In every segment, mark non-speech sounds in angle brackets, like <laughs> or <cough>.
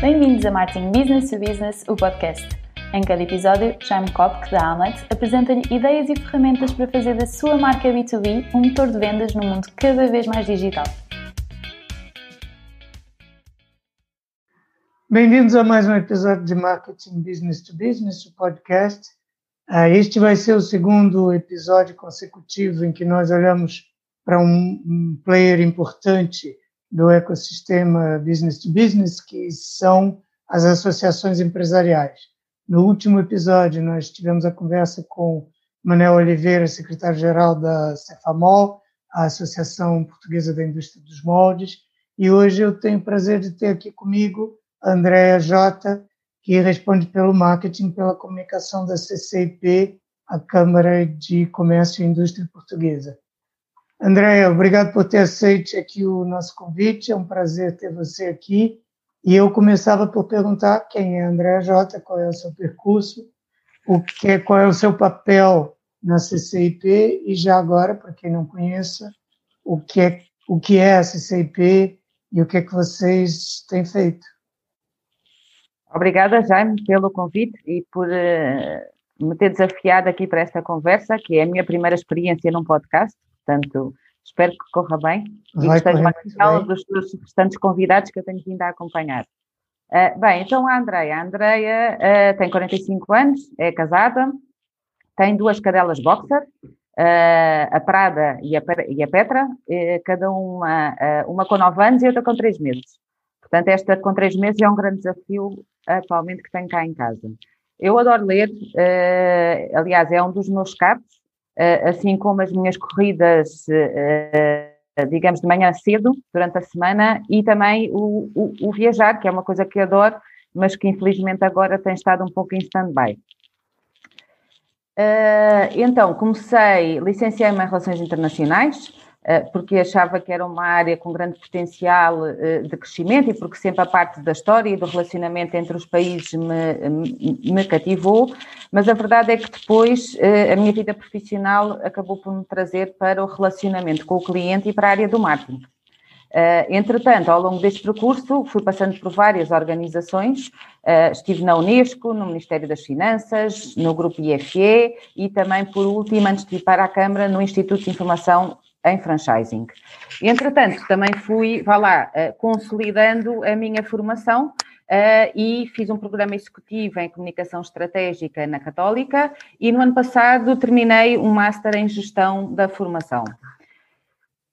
Bem-vindos a Marketing Business to Business, o podcast. Em cada episódio, Jaime Kopk, da Amlet, apresenta-lhe ideias e ferramentas para fazer da sua marca B2B um motor de vendas num mundo cada vez mais digital. Bem-vindos a mais um episódio de Marketing Business to Business, o podcast. Ah, este vai ser o segundo episódio consecutivo em que nós olhamos para um player importante do ecossistema business to business, que são as associações empresariais. No último episódio, nós tivemos a conversa com Manuel Oliveira, secretário-geral da Cefamol, a Associação Portuguesa da Indústria dos Moldes, e hoje eu tenho o prazer de ter aqui comigo a Andrea Jota, que responde pelo marketing, pela comunicação da CCIP, a Câmara de Comércio e Indústria Portuguesa. Andréia, obrigado por ter aceito aqui o nosso convite, é um prazer ter você aqui. E eu começava por perguntar quem é Andréia Jota, qual é o seu percurso, o que é, qual é o seu papel na CCIP e já agora, para quem não conheça, o que é, o que é a CCIP e o que é que vocês têm feito. Obrigada, Jaime, pelo convite e por uh, me ter desafiado aqui para esta conversa, que é a minha primeira experiência num podcast. Portanto, espero que corra bem e que esteja mais dos, dos restantes convidados que eu tenho vindo a acompanhar. Uh, bem, então a Andreia. A Andreia uh, tem 45 anos, é casada, tem duas cadelas boxer, uh, a Prada e a, e a Petra, cada uma, uma com 9 anos e outra com 3 meses. Portanto, esta com 3 meses é um grande desafio atualmente que tenho cá em casa. Eu adoro ler, aliás, é um dos meus eh, assim como as minhas corridas, eh, digamos, de manhã cedo, durante a semana, e também o, o, o viajar, que é uma coisa que adoro, mas que infelizmente agora tem estado um pouco em stand-by. Uh, então, comecei, licenciei-me em Relações Internacionais, eh, porque achava que era uma área com grande potencial eh, de crescimento e porque sempre a parte da história e do relacionamento entre os países me, me cativou, mas a verdade é que depois eh, a minha vida profissional acabou por me trazer para o relacionamento com o cliente e para a área do marketing. entretanto, ao longo deste percurso, fui passando por várias organizações, estive na Unesco, no Ministério das Finanças, no Grupo IFE e também, por último, antes de ir para a Câmara, no Instituto de Informação em franchising. Entretanto, também fui, vá lá, eh, consolidando a minha formação Uh, e fiz um programa executivo em comunicação estratégica na Católica e no ano passado terminei um Master em gestão da formação.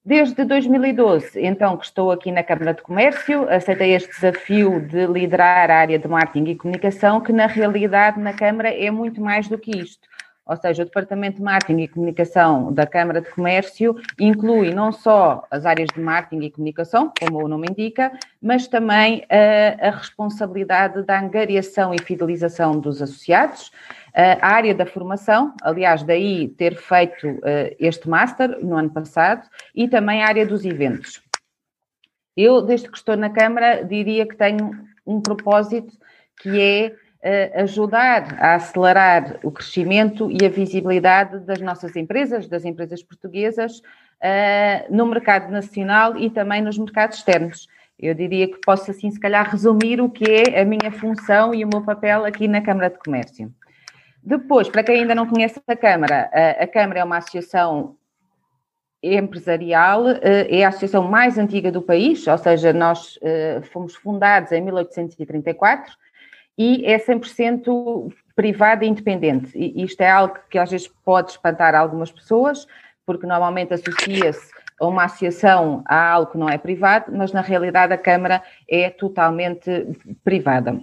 Desde 2012, então, que estou aqui na Câmara de Comércio, aceitei este desafio de liderar a área de marketing e comunicação, que na realidade na Câmara é muito mais do que isto. Ou seja, o Departamento de Marketing e Comunicação da Câmara de Comércio inclui não só as áreas de marketing e comunicação, como o nome indica, mas também a, a responsabilidade da angariação e fidelização dos associados, a área da formação, aliás, daí ter feito uh, este Master no ano passado, e também a área dos eventos. Eu, desde que estou na Câmara, diria que tenho um propósito que é ajudar a acelerar o crescimento e a visibilidade das nossas empresas, das empresas portuguesas, no mercado nacional e também nos mercados externos. Eu diria que posso, assim, se calhar, resumir o que é a minha função e o meu papel aqui na Câmara de Comércio. Depois, para quem ainda não conhece a Câmara, a Câmara é uma associação empresarial, é a associação mais antiga do país, ou seja, nós fomos fundados em 1834 e é 100% privada e independente. E isto é algo que às vezes pode espantar algumas pessoas, porque normalmente associa-se a uma associação a algo que não é privado, mas na realidade a Câmara é totalmente privada.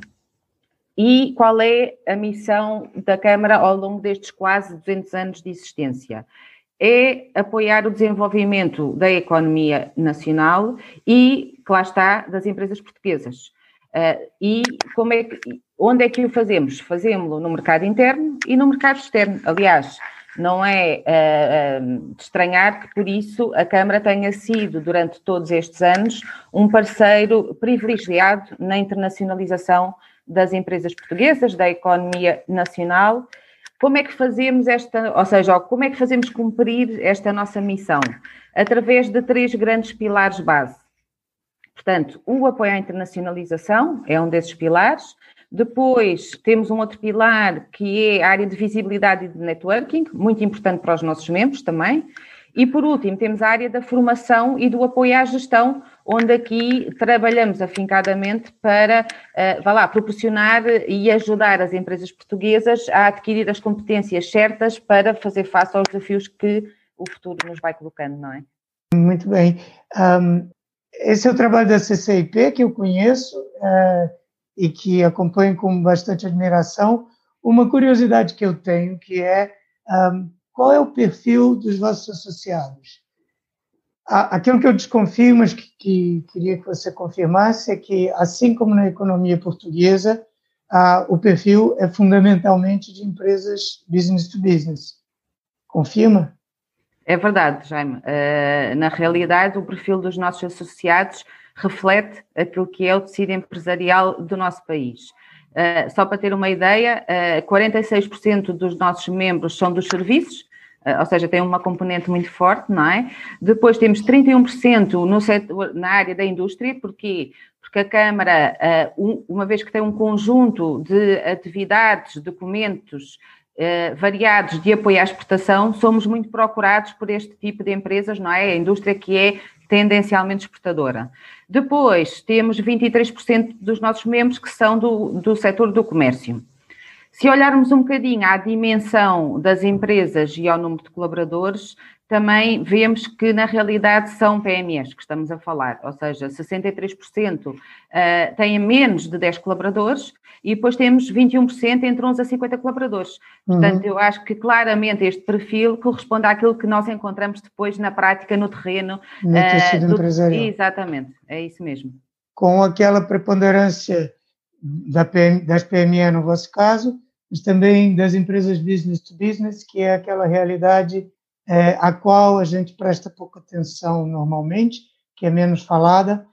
E qual é a missão da Câmara ao longo destes quase 200 anos de existência? É apoiar o desenvolvimento da economia nacional e, que lá está, das empresas portuguesas. Uh, e como é que, onde é que o fazemos? Fazemos-lo no mercado interno e no mercado externo. Aliás, não é uh, de estranhar que por isso a Câmara tenha sido, durante todos estes anos, um parceiro privilegiado na internacionalização das empresas portuguesas, da economia nacional. Como é que fazemos esta, ou seja, como é que fazemos cumprir esta nossa missão? Através de três grandes pilares base. Portanto, o apoio à internacionalização é um desses pilares. Depois temos um outro pilar que é a área de visibilidade e de networking, muito importante para os nossos membros também. E por último, temos a área da formação e do apoio à gestão, onde aqui trabalhamos afincadamente para, uh, vá lá, proporcionar e ajudar as empresas portuguesas a adquirir as competências certas para fazer face aos desafios que o futuro nos vai colocando, não é? Muito bem. Um, esse é o trabalho da CCIP que eu conheço. Uh e que acompanho com bastante admiração. Uma curiosidade que eu tenho, que é um, qual é o perfil dos vossos associados? Aquilo que eu desconfio, mas que, que queria que você confirmasse, é que, assim como na economia portuguesa, o perfil é fundamentalmente de empresas business to business. Confirma? É verdade, Jaime. Uh, na realidade, o perfil dos nossos associados reflete aquilo que é o tecido empresarial do nosso país. Uh, só para ter uma ideia, uh, 46% dos nossos membros são dos serviços, ou seja, tem uma componente muito forte, não é? Depois temos 31% no setor, na área da indústria, porque porque a Câmara, uma vez que tem um conjunto de atividades, documentos variados de apoio à exportação, somos muito procurados por este tipo de empresas, não é? A indústria que é tendencialmente exportadora. Depois, temos 23% dos nossos membros que são do, do setor do comércio. Se olharmos um bocadinho à dimensão das empresas e ao número de colaboradores, também vemos que na realidade são PMEs que estamos a falar, ou seja, 63% eh, têm menos de 10 colaboradores e depois temos 21% entre 11 a 50 colaboradores. Uhum. Portanto, eu acho que claramente este perfil corresponde àquilo que nós encontramos depois na prática, no terreno. No tecido uh, do... empresarial. Exatamente, é isso mesmo. Com aquela preponderância da PM, das PME no vosso caso, mas também das empresas business to business, que é aquela realidade é, a qual a gente presta pouca atenção normalmente, que é menos falada,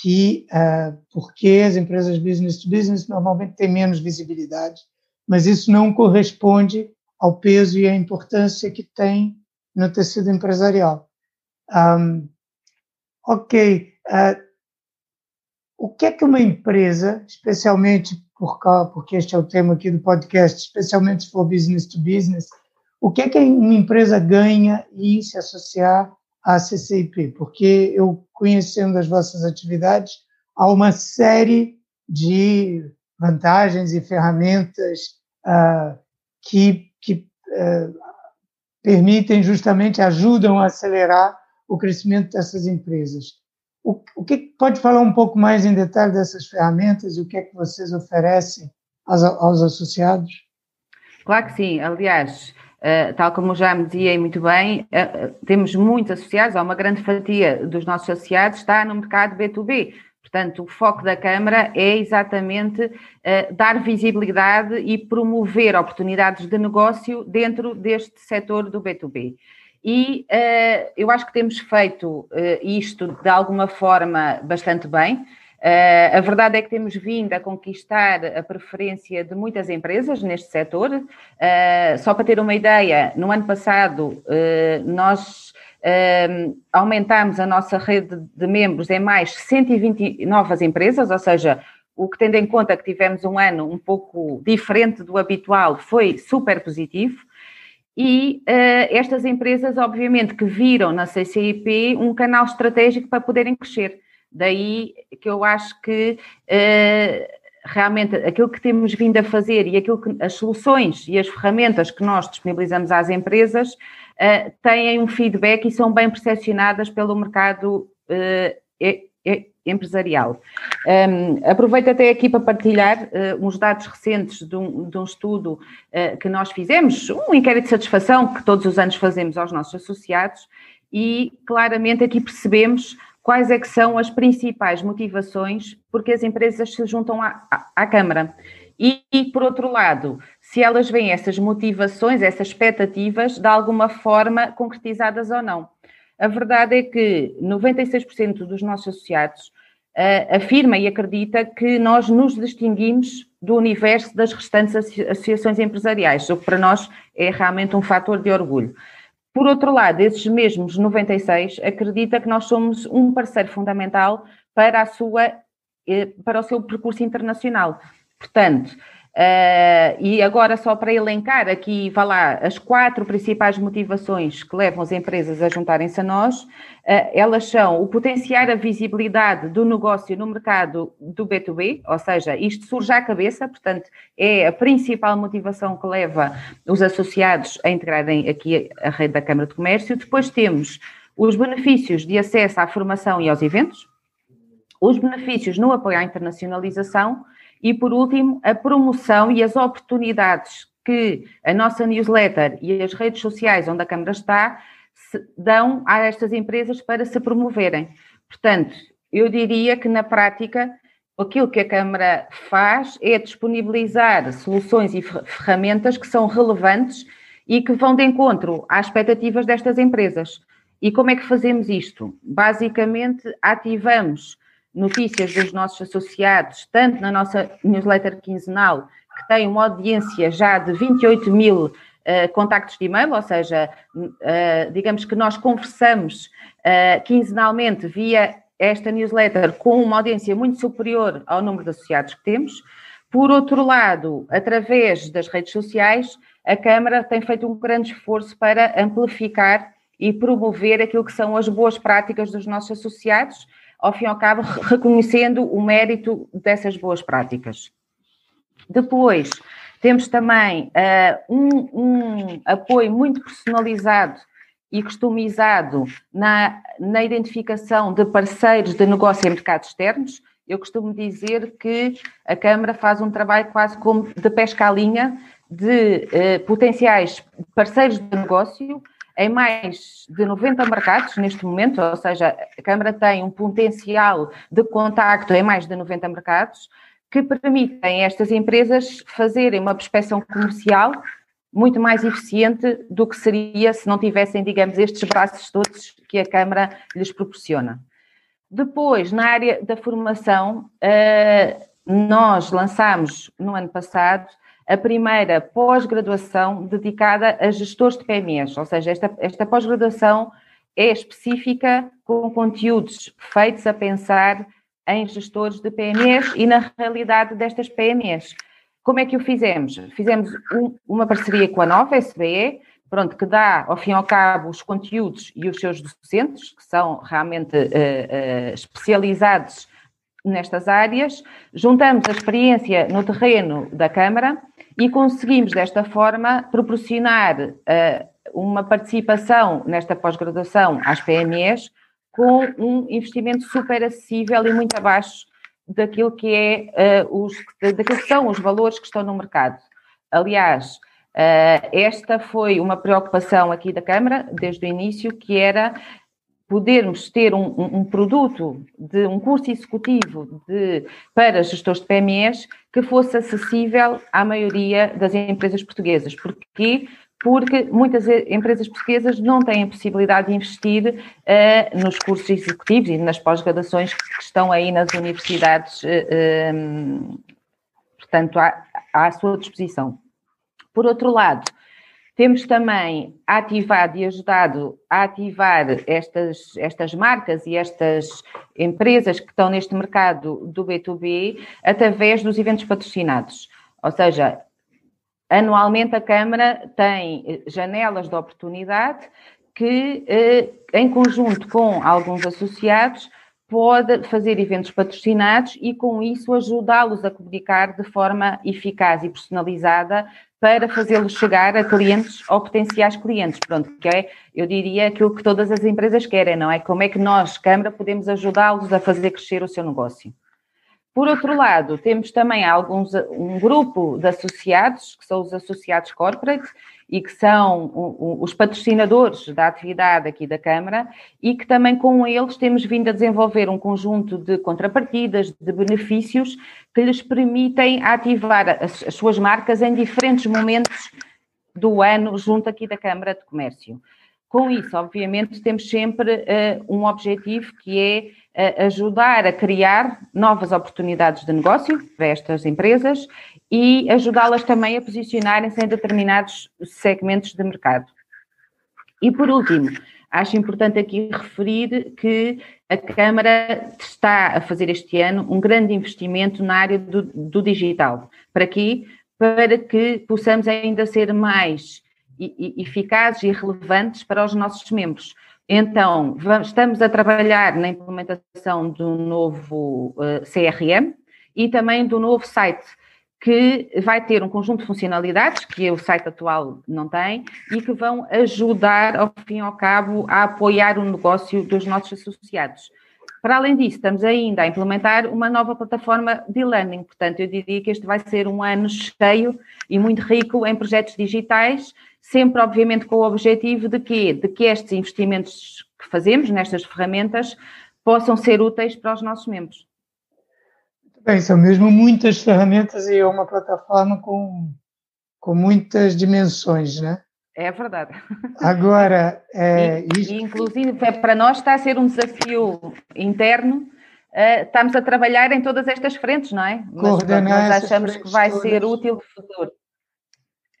que é, porque as empresas business to business normalmente têm menos visibilidade, mas isso não corresponde ao peso e à importância que tem no tecido empresarial. Um, ok, uh, o que é que uma empresa, especialmente por, porque este é o tema aqui do podcast, especialmente se for business to business, o que é que uma empresa ganha em se associar à CCIP? Porque eu, conhecendo as vossas atividades, há uma série de vantagens e ferramentas uh, que, que uh, permitem justamente, ajudam a acelerar o crescimento dessas empresas. O, o que pode falar um pouco mais em detalhe dessas ferramentas e o que é que vocês oferecem aos, aos associados? Claro que sim. Aliás, Uh, tal como já me dizia muito bem, uh, temos muitos associados, há uma grande fatia dos nossos associados está no mercado B2B. Portanto, o foco da Câmara é exatamente uh, dar visibilidade e promover oportunidades de negócio dentro deste setor do B2B. E eu acho que temos feito isto de alguma forma bastante bem. Uh, a verdade é que temos vindo a conquistar a preferência de muitas empresas neste setor. Uh, só para ter uma ideia, no ano passado uh, nós aumentámos a nossa rede de membros em mais 120 novas empresas, ou seja, o que tendo em conta que tivemos um ano um pouco diferente do habitual foi super positivo. E estas empresas, obviamente, que viram na CCIP um canal estratégico para poderem crescer. Daí que eu acho que uh, realmente aquilo que temos vindo a fazer e aquilo que as soluções e as ferramentas que nós disponibilizamos às empresas uh, têm um feedback e são bem percepcionadas pelo mercado uh, empresarial. Um, aproveito até aqui para partilhar uh, uns dados recentes de um, de um estudo uh, que nós fizemos, um inquérito de satisfação que todos os anos fazemos aos nossos associados, e claramente aqui percebemos quais é que são as principais motivações porque as empresas se juntam à, à, à Câmara. E, e, por outro lado, se elas veem essas motivações, essas expectativas, de alguma forma concretizadas ou não. A verdade é que 96% dos nossos associados uh, afirma e acredita que nós nos distinguimos do universo das restantes associações empresariais, o que para nós é realmente um fator de orgulho. Por outro lado, esses mesmos 96 acredita que nós somos um parceiro fundamental para a sua eh, para o seu percurso internacional. Portanto, Uh, e agora, só para elencar aqui, vá lá, as quatro principais motivações que levam as empresas a juntarem-se a nós, uh, elas são o potenciar a visibilidade do negócio no mercado do B2B, ou seja, isto surge à cabeça, portanto, é a principal motivação que leva os associados a integrarem aqui a rede da Câmara de Comércio. Depois temos os benefícios de acesso à formação e aos eventos, os benefícios no apoio à internacionalização e, por último, a promoção e as oportunidades que a nossa newsletter e as redes sociais onde a Câmara está dão a estas empresas para se promoverem. Portanto, eu diria que na prática aquilo que a Câmara faz é disponibilizar soluções e ferramentas que são relevantes e que vão de encontro às expectativas destas empresas. E como é que fazemos isto? Basicamente, ativamos notícias dos nossos associados, tanto na nossa newsletter quinzenal, que tem uma audiência já de 28 mil uh, contactos de e-mail, ou seja, uh, digamos que nós conversamos uh, quinzenalmente via esta newsletter com uma audiência muito superior ao número de associados que temos. Por outro lado, através das redes sociais, a Câmara tem feito um grande esforço para amplificar e promover aquilo que são as boas práticas dos nossos associados ao fim e ao cabo, reconhecendo o mérito dessas boas práticas. Depois, temos também uh, um, um, apoio muito personalizado e customizado na, na identificação de parceiros de negócio em mercados externos. Eu costumo dizer que a Câmara faz um trabalho quase como de pesca à linha de uh, potenciais parceiros de negócio em mais de 90 mercados neste momento, ou seja, a Câmara tem um potencial de contacto em mais de 90 mercados que permitem a estas empresas fazerem uma prospecção comercial muito mais eficiente do que seria se não tivessem, digamos, estes braços todos que a Câmara lhes proporciona. Depois, na área da formação, eh, nós lançámos no ano passado a primeira pós-graduação dedicada a gestores de PMEs, ou seja, esta, esta pós-graduação é específica com conteúdos feitos a pensar em gestores de PMEs e na realidade destas PMEs. Como é que o fizemos? Fizemos um, uma parceria com a Nova SBE, pronto, que dá, ao fim e ao cabo, os conteúdos e os seus docentes, que são realmente uh, uh, especializados nestas áreas, juntamos a experiência no terreno da Câmara e conseguimos, desta forma, proporcionar uh, uma participação nesta pós-graduação às PMEs com um investimento super acessível e muito abaixo daquilo que, é, uh, os, daquilo que são os valores que estão no mercado. Aliás, uh, esta foi uma preocupação aqui da Câmara, desde o início, que era podermos ter um, um, produto de um curso executivo de, para gestores de PMEs que fosse acessível à maioria das empresas portuguesas. Porquê? Porque muitas empresas portuguesas não têm a possibilidade de investir uh, nos cursos executivos e nas pós-graduações que estão aí nas universidades, uh, eh, um, portanto, à, à sua disposição. Por outro lado, temos também ativado e ajudado a ativar estas, estas marcas e estas empresas que estão neste mercado do B2B através dos eventos patrocinados. Ou seja, anualmente a Câmara tem janelas de oportunidade que, eh, em conjunto com alguns associados, pode fazer eventos patrocinados e, com isso, ajudá-los a comunicar de forma eficaz e personalizada para fazê-los chegar a clientes ou potenciais clientes. Pronto, que é, eu diria, aquilo que todas as empresas querem, não é? Como é que nós, Câmara, podemos ajudá-los a fazer crescer o seu negócio. Por outro lado, temos também alguns, um grupo de associados, que são os associados corporate, e que são os patrocinadores da atividade aqui da Câmara, e que também com eles temos vindo a desenvolver um conjunto de contrapartidas, de benefícios, que lhes permitem ativar as, as suas marcas em diferentes momentos do ano junto aqui da Câmara de Comércio. Com isso, obviamente, temos sempre uh, um objetivo que é ajudar a criar novas oportunidades de negócio para estas empresas e ajudá-las também a posicionarem-se em determinados segmentos de mercado. E por último, acho importante aqui referir que a Câmara está a fazer este ano um grande investimento na área do, do digital. Para quê? Para que possamos ainda ser mais eficazes e relevantes para os nossos membros. Então, vamos, estamos a trabalhar na implementação do novo uh, CRM e também do novo site, que vai ter um conjunto de funcionalidades que o site atual não tem e que vão ajudar, ao fim e ao cabo, a apoiar o negócio dos nossos associados. Para além disso, estamos ainda a implementar uma nova plataforma de learning, portanto, eu diria que este vai ser um ano cheio e muito rico em projetos digitais sempre, obviamente, com o objetivo de que, de que estes investimentos que fazemos nestas ferramentas possam ser úteis para os nossos membros. Bem, são mesmo muitas ferramentas e é uma plataforma com, com muitas dimensões, né? É verdade. Agora, <laughs> é, e, isto... inclusive é, para nós está a ser um desafio interno. Uh, estamos a trabalhar em todas estas frentes, não é? Coordenar Mas nós achamos que vai todas. ser útil no futuro.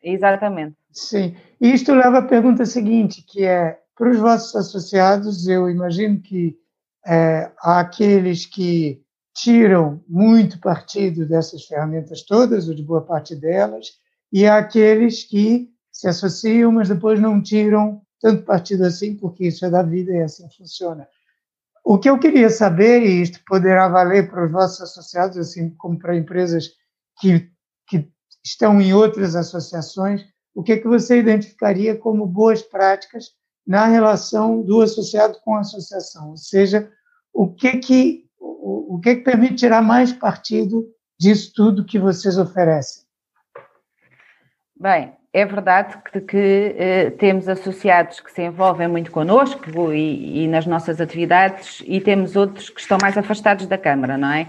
Exatamente. Sim. Isto leva à pergunta seguinte, que é, para os vossos associados, eu imagino que é, há aqueles que tiram muito partido dessas ferramentas todas, ou de boa parte delas, e há aqueles que se associam, mas depois não tiram tanto partido assim, porque isso é da vida e assim funciona. O que eu queria saber, e isto poderá valer para os vossos associados, assim como para empresas que, que estão em outras associações, o que, que você identificaria como boas práticas na relação do associado com a associação? Ou seja, o que que, o, o que, que permite tirar mais partido disso tudo que vocês oferecem? Bem, é verdade que, que eh, temos associados que se envolvem muito connosco e, e, nas nossas atividades e temos outros que estão mais afastados da Câmara, não é?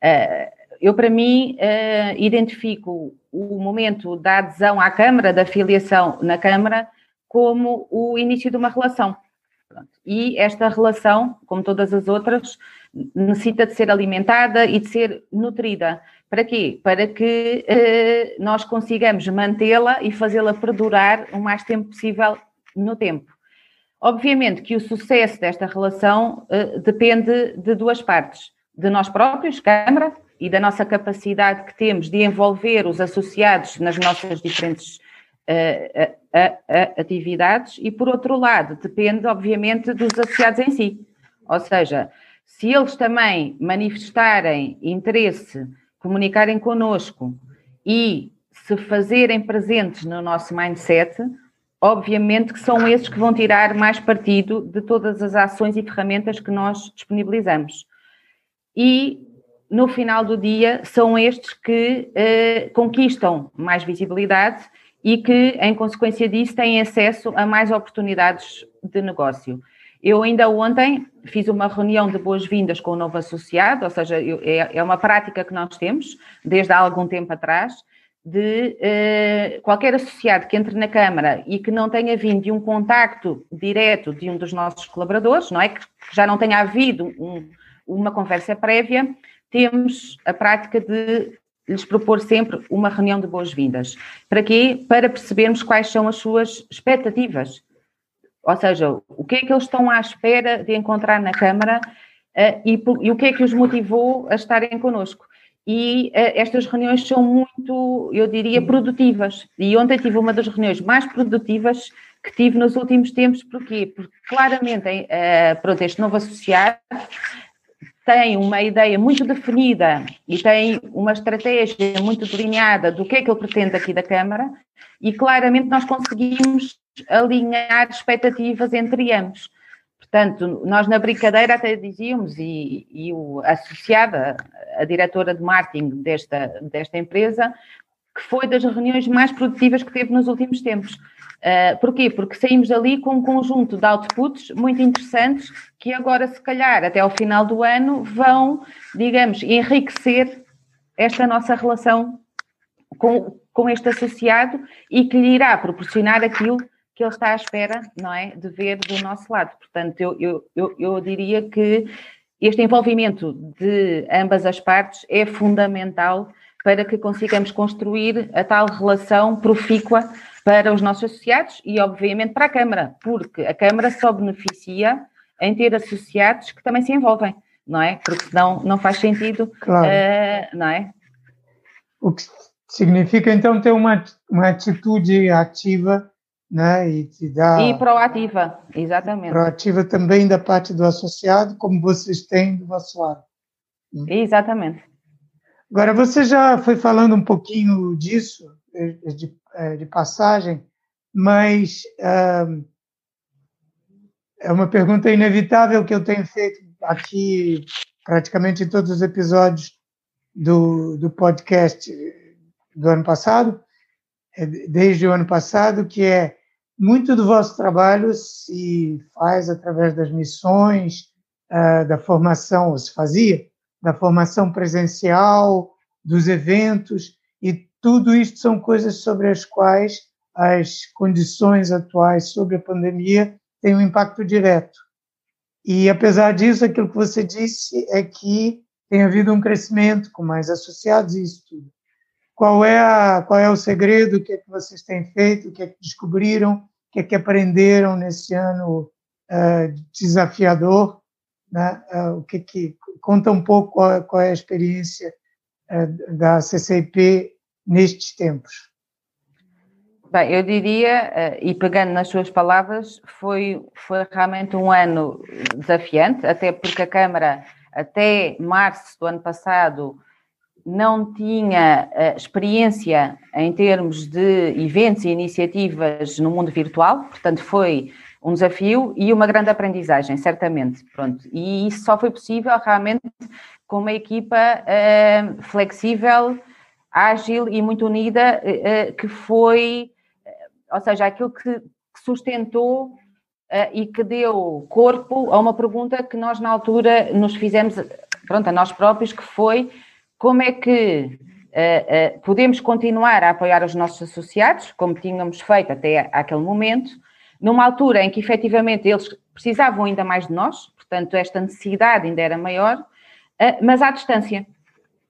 Eh, eu, para mim, uh, identifico o momento da adesão à Câmara, da filiação na Câmara, como o início de uma relação. E esta relação, como todas as outras, necessita de ser alimentada e de ser nutrida. Para quê? Para que uh, nós consigamos mantê-la e fazê-la perdurar o mais tempo possível no tempo. Obviamente que o sucesso desta relação uh, depende de duas partes: de nós próprios, Câmara, e da nossa capacidade que temos de envolver os associados nas nossas diferentes uh, uh, atividades, e por outro lado, depende, obviamente, dos associados em si. Ou seja, se eles também manifestarem interesse, comunicarem connosco e se fazerem presentes no nosso mindset, obviamente que são esses que vão tirar mais partido de todas as ações e ferramentas que nós disponibilizamos. E no final do dia, são estes que uh, conquistam mais visibilidade e que, em consequência disso, têm acesso a mais oportunidades de negócio. Eu ainda ontem fiz uma reunião de boas-vindas com o novo associado, ou seja, eu, é, é, uma prática que nós temos desde há algum tempo atrás, de uh, qualquer associado que entre na Câmara e que não tenha vindo de um contacto direto de um dos nossos colaboradores, não é? Que já não tenha havido um, uma conversa prévia, temos a prática de lhes propor sempre uma reunião de boas-vindas. Para quê? Para percebermos quais são as suas expectativas. Ou seja, o que é que eles estão à espera de encontrar na Câmara uh, e, e, o que é que os motivou a estarem connosco. E uh, estas reuniões são muito, eu diria, produtivas. E ontem tive uma das reuniões mais produtivas que tive nos últimos tempos. Porquê? Porque claramente, uh, pronto, este novo associado tem uma ideia muito definida e tem uma estratégia muito delineada do que é que ele pretende aqui da Câmara e claramente nós conseguimos alinhar expectativas entre ambos. Portanto, nós na brincadeira até dizíamos, e, e o associada, a diretora de marketing desta, desta empresa, que foi das reuniões mais produtivas que teve nos últimos tempos. Uh, porquê? Porque saímos dali com um conjunto de outputs muito interessantes que agora, se calhar, até ao final do ano, vão, digamos, enriquecer esta nossa relação com, com este associado e que lhe irá proporcionar aquilo que ele está à espera, não é, de ver do nosso lado. Portanto, eu, eu, eu, eu diria que este envolvimento de ambas as partes é fundamental para que consigamos construir a tal relação profícua para os nossos associados e, obviamente, para a Câmara, porque a Câmara só beneficia em ter associados que também se envolvem, não é? Porque senão não faz sentido, claro. uh, não é? O que significa, então, ter uma, uma atitude ativa né? E te dá. E proativa, exatamente. Proativa também da parte do associado, como vocês têm do vosso lado. Exatamente. Agora, você já foi falando um pouquinho disso, eh, de, de passagem, mas uh, é uma pergunta inevitável que eu tenho feito aqui praticamente em todos os episódios do, do podcast do ano passado, eh, desde o ano passado, que é muito do vosso trabalho se faz através das missões, uh, da formação, ou se fazia, da formação presencial, dos eventos, tudo isto são coisas sobre as quais as condições atuais sobre a pandemia têm um impacto direto. E, apesar disso, aquilo que você disse é que tem havido um crescimento com mais associados e isso tudo. Qual é, a, qual é o segredo? O que é que vocês têm feito? O que é que descobriram? O que é que aprenderam nesse ano uh, desafiador? Né? Uh, o que é que conta um pouco qual, é, qual é a experiência uh, da CCIP nestes tempos? Bem, eu diria, e pegando nas suas palavras, foi, foi realmente um ano desafiante, até porque a Câmara, até março do ano passado, não tinha uh, experiência em termos de eventos e iniciativas no mundo virtual, portanto foi um desafio e uma grande aprendizagem, certamente. Pronto. E isso só foi possível realmente com uma equipa uh, flexível, ágil e muito unida, uh, que foi, ou seja, aquilo que, sustentou e que deu corpo a uma pergunta que nós na altura nos fizemos, pronto, a nós próprios, que foi como é que podemos continuar a apoiar os nossos associados, como tínhamos feito até aquele momento, numa altura em que efetivamente eles precisavam ainda mais de nós, portanto, esta necessidade ainda era maior, mas à distância.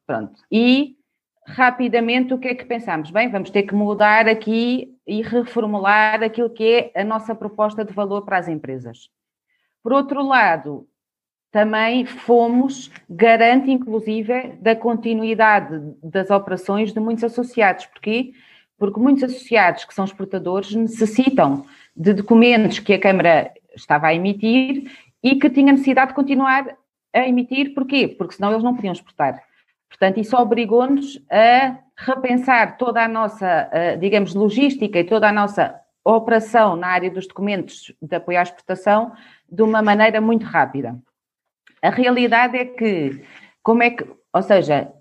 Pronto. E rapidamente o que é que pensamos? Bem, vamos ter que mudar aqui e reformular aquilo que é a nossa proposta de valor para as empresas. Por outro lado, também fomos garante, inclusive, da continuidade das operações de muitos associados. Porquê? Porque muitos associados que são exportadores necessitam de documentos que a Câmara estava a emitir e que tinha necessidade de continuar a emitir. Porquê? Porque senão eles não podiam exportar. Portanto, isso obrigou-nos a repensar toda a nossa, digamos, logística e toda a nossa operação na área dos documentos de apoio à exportação de uma maneira muito rápida. A realidade é que, como é que, ou seja,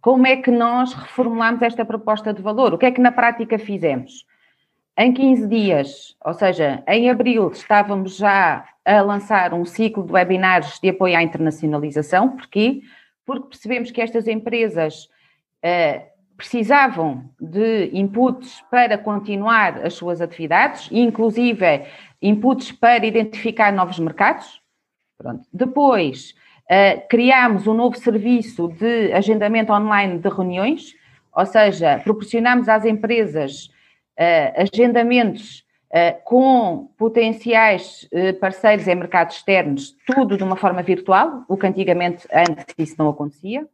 como é que nós reformulamos esta proposta de valor? O que é que na prática fizemos? Em 15 dias, ou seja, em abril, estávamos já a lançar um ciclo de webinars de apoio à internacionalização. Porquê? Porque percebemos que estas empresas uh, precisavam de inputs para continuar as suas atividades, inclusive inputs para identificar novos mercados. Pronto. Depois, uh, criámos um novo serviço de agendamento online de reuniões, ou seja, proporcionamos às empresas uh, agendamentos com potenciais parceiros em mercados externos, tudo de uma forma virtual, o que antigamente antes isso não acontecia.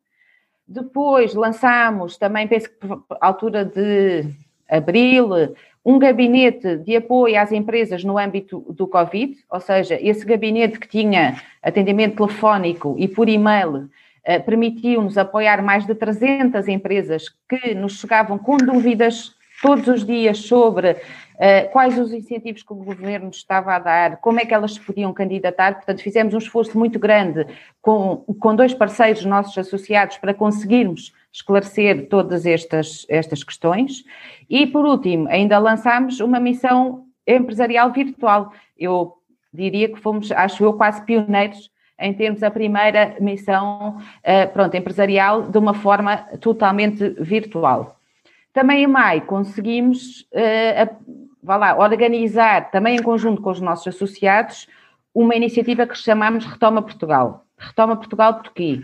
Depois lançámos também, penso que à altura de abril, um gabinete de apoio às empresas no âmbito do Covid, ou seja, esse gabinete que tinha atendimento telefónico e por e-mail eh, permitiu-nos apoiar mais de 300 empresas que nos chegavam com dúvidas todos os dias sobre quais os incentivos que o governo estava a dar, como é que elas se podiam candidatar. Portanto, fizemos um esforço muito grande com, com dois parceiros nossos associados para conseguirmos esclarecer todas estas, estas questões. E, por último, ainda lançámos uma missão empresarial virtual. Eu diria que fomos, acho eu, quase pioneiros em termos a primeira missão uh, pronto, empresarial de uma forma totalmente virtual. Também em maio conseguimos uh, vá lá, organizar, também em conjunto com os nossos associados, uma iniciativa que chamamos Retoma Portugal. Retoma Portugal porquê?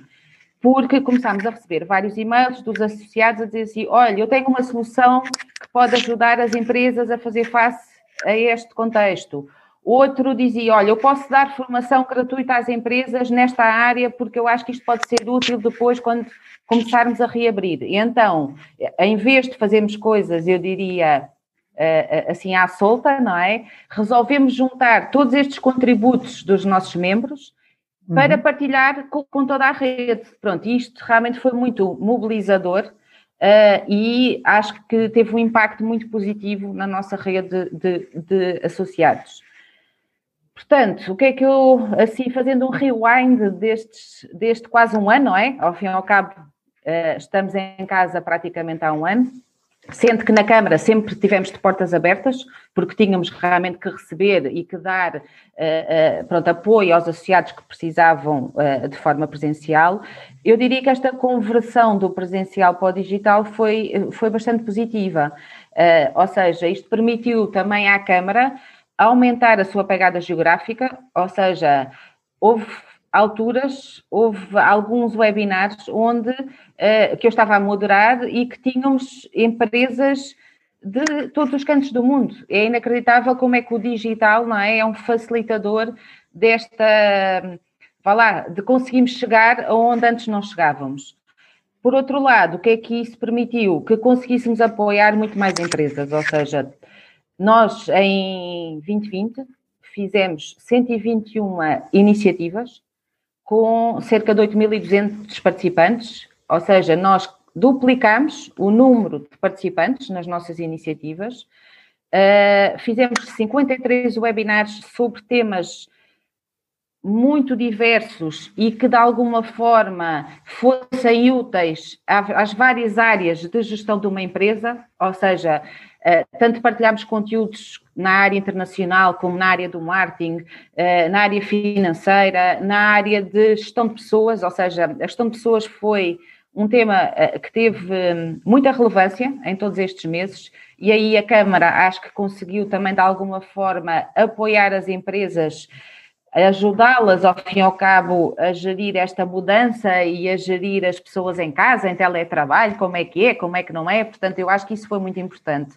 porque começámos a receber vários e-mails dos associados a dizer assim: olha, eu tenho uma solução que pode ajudar as empresas a fazer face a este contexto. Outro dizia: Olha, eu posso dar formação gratuita às empresas nesta área porque eu acho que isto pode ser útil depois quando começarmos a reabrir. E então, em vez de fazermos coisas, eu diria assim à solta, não é? Resolvemos juntar todos estes contributos dos nossos membros para uhum. partilhar com, com, toda a rede. Pronto, isto realmente foi muito mobilizador uh, e acho que teve um impacto muito positivo na nossa rede de, de, associados. Portanto, o que é que eu, assim, fazendo um rewind destes, deste quase um ano, não é? Ao fim e ao cabo, uh, estamos em casa praticamente há um ano. Sendo que na Câmara sempre tivemos de portas abertas, porque tínhamos realmente que receber e que dar uh, uh, pronto, apoio aos associados que precisavam uh, de forma presencial. Eu diria que esta conversão do presencial para o digital foi, foi bastante positiva. ou seja, isto permitiu também à Câmara aumentar a sua pegada geográfica, ou seja, houve alturas, houve alguns webinars onde uh, que eu estava a moderar e que tínhamos empresas de todos os cantos do mundo. É inacreditável como é que o digital não é, é um facilitador desta, vá lá, de conseguirmos chegar aonde antes não chegávamos. Por outro lado, o que é que isso permitiu? Que conseguíssemos apoiar muito mais empresas, ou seja, nós em 2020 fizemos 121 iniciativas com cerca de 8.200 participantes, ou seja, nós duplicamos o número de participantes nas nossas iniciativas, uh, fizemos 53 webinars sobre temas muito diversos e que de alguma forma fossem úteis às várias áreas de gestão de uma empresa, ou seja, tanto partilhámos conteúdos na área internacional como na área do marketing, eh, na área financeira, na área de gestão de pessoas, ou seja, a gestão de pessoas foi um tema eh, que teve hum, muita relevância em todos estes meses e aí a Câmara acho que conseguiu também de alguma forma apoiar as empresas ajudá-las, ao fim e ao cabo, a gerir esta mudança e a gerir as pessoas em casa, em teletrabalho, como é que é, como é que não é. Portanto, eu acho que isso foi muito importante.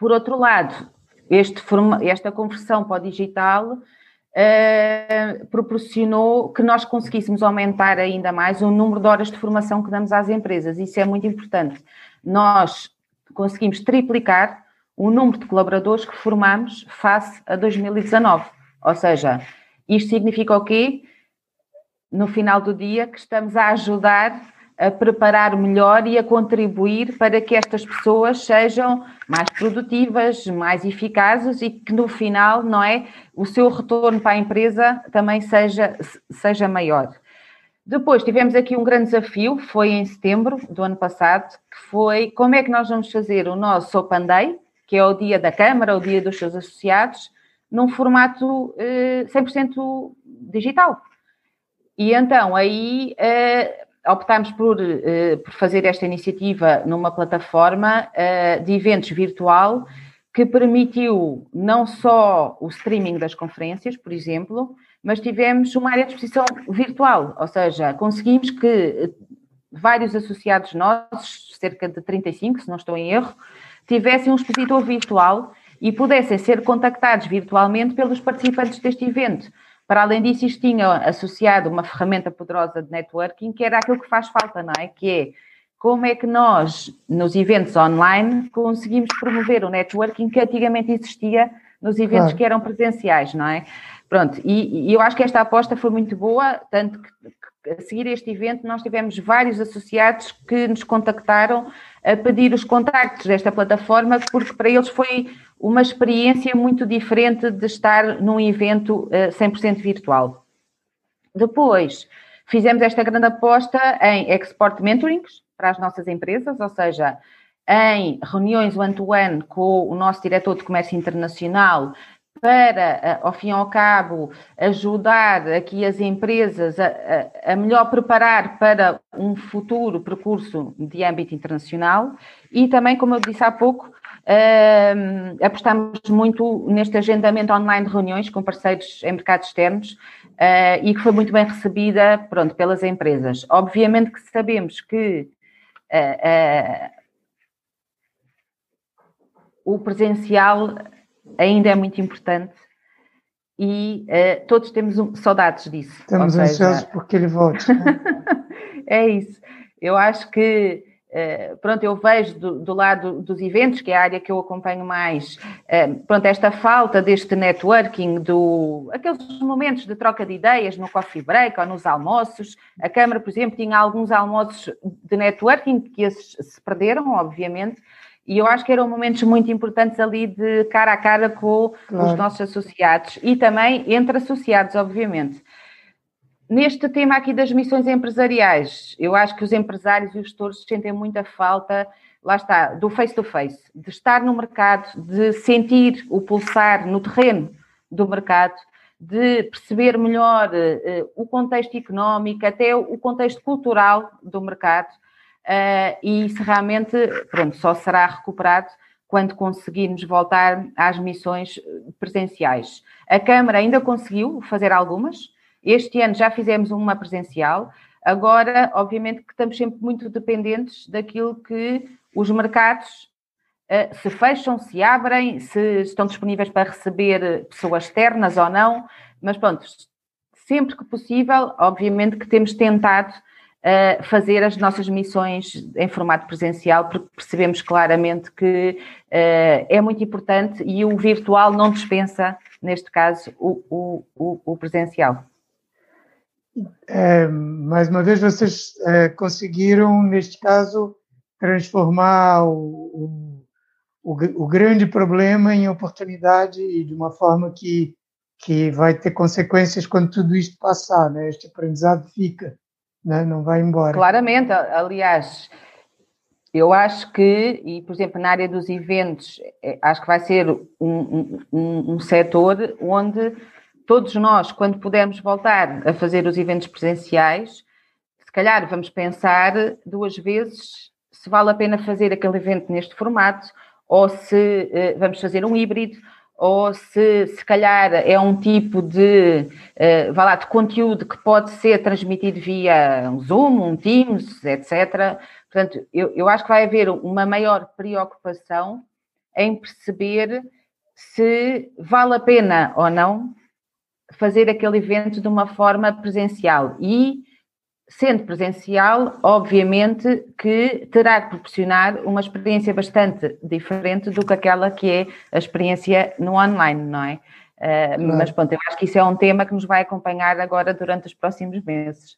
Por outro lado, este, esta conversão para o digital uh, proporcionou que nós conseguíssemos aumentar ainda mais o número de horas de formação que damos às empresas. Isso é muito importante. Nós conseguimos triplicar o número de colaboradores que formamos face a 2019. Ou seja, isto significa o quê? No final do dia, que estamos a ajudar a preparar melhor e a contribuir para que estas pessoas sejam mais produtivas, mais eficazes e que no final, não é, o seu retorno para a empresa também seja, seja maior. Depois tivemos aqui um grande desafio, foi em setembro do ano passado, que foi como é que nós vamos fazer o nosso Open Day, que é o dia da Câmara, o dia dos seus associados, num formato eh, 100% digital. E então aí eh, optámos por, uh, por, fazer esta iniciativa numa plataforma uh, de eventos virtual que permitiu não só o streaming das conferências, por exemplo, mas tivemos uma área de exposição virtual, ou seja, conseguimos que eh, vários associados nossos, cerca de 35, se não estou em erro, tivessem um expositor virtual e pudessem ser contactados virtualmente pelos participantes deste evento. Para além disso, isto tinha associado uma ferramenta poderosa de networking, que era aquilo que faz falta, não é? Que é como é que nós, nos eventos online, conseguimos promover o networking que antigamente existia nos eventos claro. que eram presenciais, não é? Pronto, e, e, eu acho que esta aposta foi muito boa, tanto que, que a seguir este evento nós tivemos vários associados que nos contactaram a pedir os contactos desta plataforma, porque para eles foi uma experiência muito diferente de estar num evento 100% eh, virtual. Depois, fizemos esta grande aposta em export mentorings para as nossas empresas, ou seja, em reuniões one-to-one -one com o nosso diretor de comércio internacional para, eh, ao fim e ao cabo, ajudar aqui as empresas a, a, melhor preparar para um futuro percurso de âmbito internacional e também, como eu disse há pouco, Uh, apostamos muito neste agendamento online de reuniões com parceiros em mercados externos, uh, e que foi muito bem recebida, pronto, pelas empresas. Obviamente que sabemos que uh, o presencial ainda é muito importante e todos temos um, saudades disso. Estamos seja... ansiosos porque ele volte. Né? <laughs> é isso. Eu acho que Uh, pronto, eu vejo do, do, lado dos eventos, que é a área que eu acompanho mais, uh, pronto, esta falta deste networking, do, aqueles momentos de troca de ideias no coffee break ou nos almoços. A Câmara, por exemplo, tinha alguns almoços de networking que esses se perderam, obviamente, e eu acho que eram momentos muito importantes ali de cara a cara com claro. os nossos associados e também entre associados, obviamente. Neste tema aqui das missões empresariais, eu acho que os empresários e os gestores sentem muita falta, lá está, do face-to-face, -face, de estar no mercado, de sentir o pulsar no terreno do mercado, de perceber melhor uh, o contexto económico, até o contexto cultural do mercado, uh, e isso realmente, pronto, só será recuperado quando conseguirmos voltar às missões presenciais. A Câmara ainda conseguiu fazer algumas, este ano já fizemos uma presencial, agora, obviamente, que estamos sempre muito dependentes daquilo que os mercados uh, se fecham, se abrem, se estão disponíveis para receber pessoas externas ou não, mas pronto, sempre que possível, obviamente que temos tentado fazer as nossas missões em formato presencial, porque percebemos claramente que uh, é muito importante e o virtual não dispensa, neste caso, o, o, o, o presencial. É, mais uma vez, vocês é, conseguiram, neste caso, transformar o, o, o, grande problema em oportunidade e de uma forma que, que vai ter consequências quando tudo isto passar, né? Este aprendizado fica, né? não vai embora. Claramente, aliás, eu acho que, e por exemplo, na área dos eventos, é, acho que vai ser um, um, um, setor onde todos nós, quando pudermos voltar a fazer os eventos presenciais, se calhar vamos pensar duas vezes se vale a pena fazer aquele evento neste formato ou se uh, vamos fazer um híbrido ou se se calhar é um tipo de, uh, lá, de conteúdo que pode ser transmitido via um Zoom, um Teams, etc. Portanto, eu, eu acho que vai haver uma maior preocupação em perceber se vale a pena ou não fazer aquele evento de uma forma presencial e sendo presencial, obviamente que terá que proporcionar uma experiência bastante diferente do que aquela que é a experiência no online, não é? Uh, claro. Mas pronto, eu acho que isso é um tema que nos vai acompanhar agora durante os próximos meses.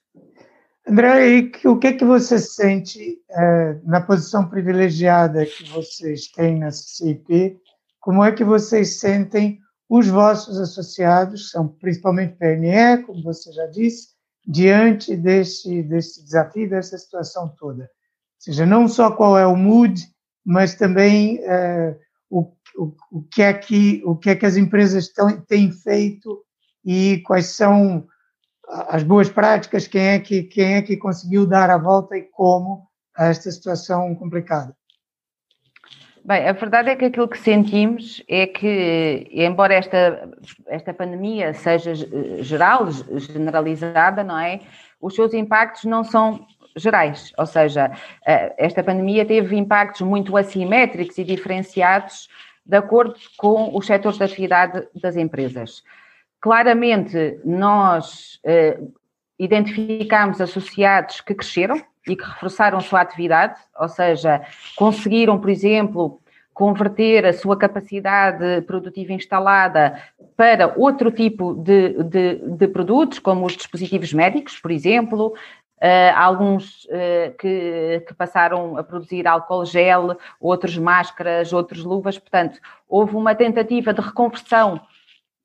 André, o que é que você sente uh, na posição privilegiada que vocês têm na CIP? Como é que vocês sentem os vossos associados, são principalmente PME, como você já disse, diante desse, desse desafio, dessa situação toda. Ou seja, não só qual é o mood, mas também é, o, o, o, que é que, o que é que as empresas tão, têm feito e quais são as boas práticas, quem é, que, quem é que conseguiu dar a volta e como a esta situação complicada. Bem, a verdade é que aquilo que sentimos é que, embora esta, esta pandemia seja geral, generalizada, não é? Os seus impactos não são gerais, ou seja, eh, esta pandemia teve impactos muito assimétricos e diferenciados de acordo com os setores de atividade das empresas. Claramente, nós identificamos associados que cresceram, e que reforçaram sua atividade, ou seja, conseguiram, por exemplo, converter a sua capacidade produtiva instalada para outro tipo de, de, de produtos, como os dispositivos médicos, por exemplo, uh, alguns uh, que, que, passaram a produzir álcool gel, outros máscaras, outros luvas, portanto, houve uma tentativa de reconversão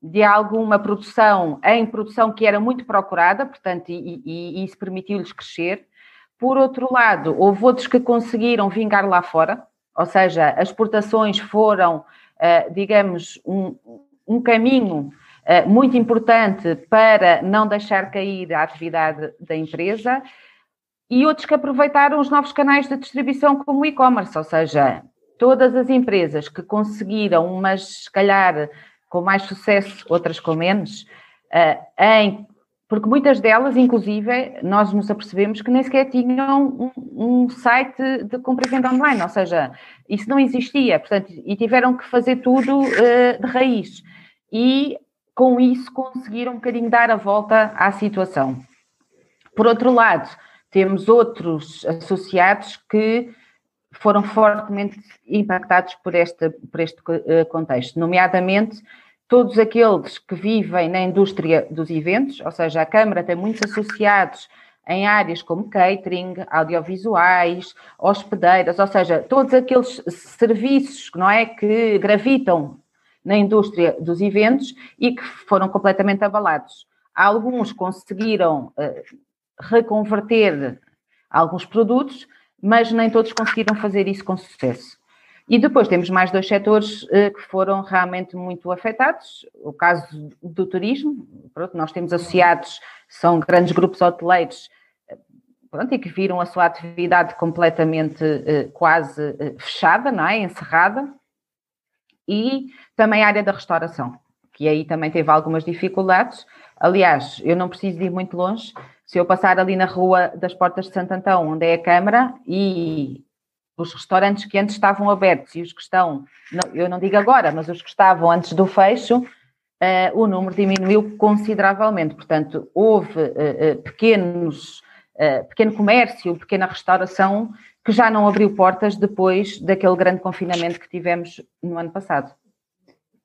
de alguma produção em produção que era muito procurada, portanto, e, e, e isso permitiu-lhes crescer. Por outro lado, houve outros que conseguiram vingar lá fora, ou seja, as exportações foram, eh, digamos, um, um caminho eh, muito importante para não deixar cair a atividade da empresa, e outros que aproveitaram os novos canais de distribuição como o e-commerce, ou seja, todas as empresas que conseguiram, mas se calhar com mais sucesso, outras com menos, eh, em porque muitas delas, inclusive, nós nos apercebemos que nem sequer tinham um, um, site de compra e venda online, ou seja, isso não existia, portanto, e tiveram que fazer tudo uh, de raiz. E com isso conseguiram um bocadinho dar a volta à situação. Por outro lado, temos outros associados que foram fortemente impactados por este, por este uh, contexto, nomeadamente todos aqueles que vivem na indústria dos eventos, ou seja, a Câmara tem muitos associados em áreas como catering, audiovisuais, hospedeiras, ou seja, todos aqueles serviços não é, que gravitam na indústria dos eventos e que foram completamente abalados. Alguns conseguiram uh, reconverter alguns produtos, mas nem todos conseguiram fazer isso com sucesso. E depois temos mais dois setores uh, que foram realmente muito afetados. O caso do turismo, pronto, nós temos associados, são grandes grupos hoteleiros, eh, pronto, e que viram a sua atividade completamente uh, quase uh, fechada, não é? encerrada. E também a área da restauração, que aí também teve algumas dificuldades. Aliás, eu não preciso ir muito longe. Se eu passar ali na rua das Portas de Santo Antão, onde é a Câmara, e os restaurantes que antes estavam abertos e os que estão, eu não digo agora, mas os que estavam antes do fecho, uh, o número diminuiu consideravelmente. Portanto, houve uh, uh, pequenos, pequeno comércio, pequena restauração que já não abriu portas depois daquele grande confinamento que tivemos no ano passado.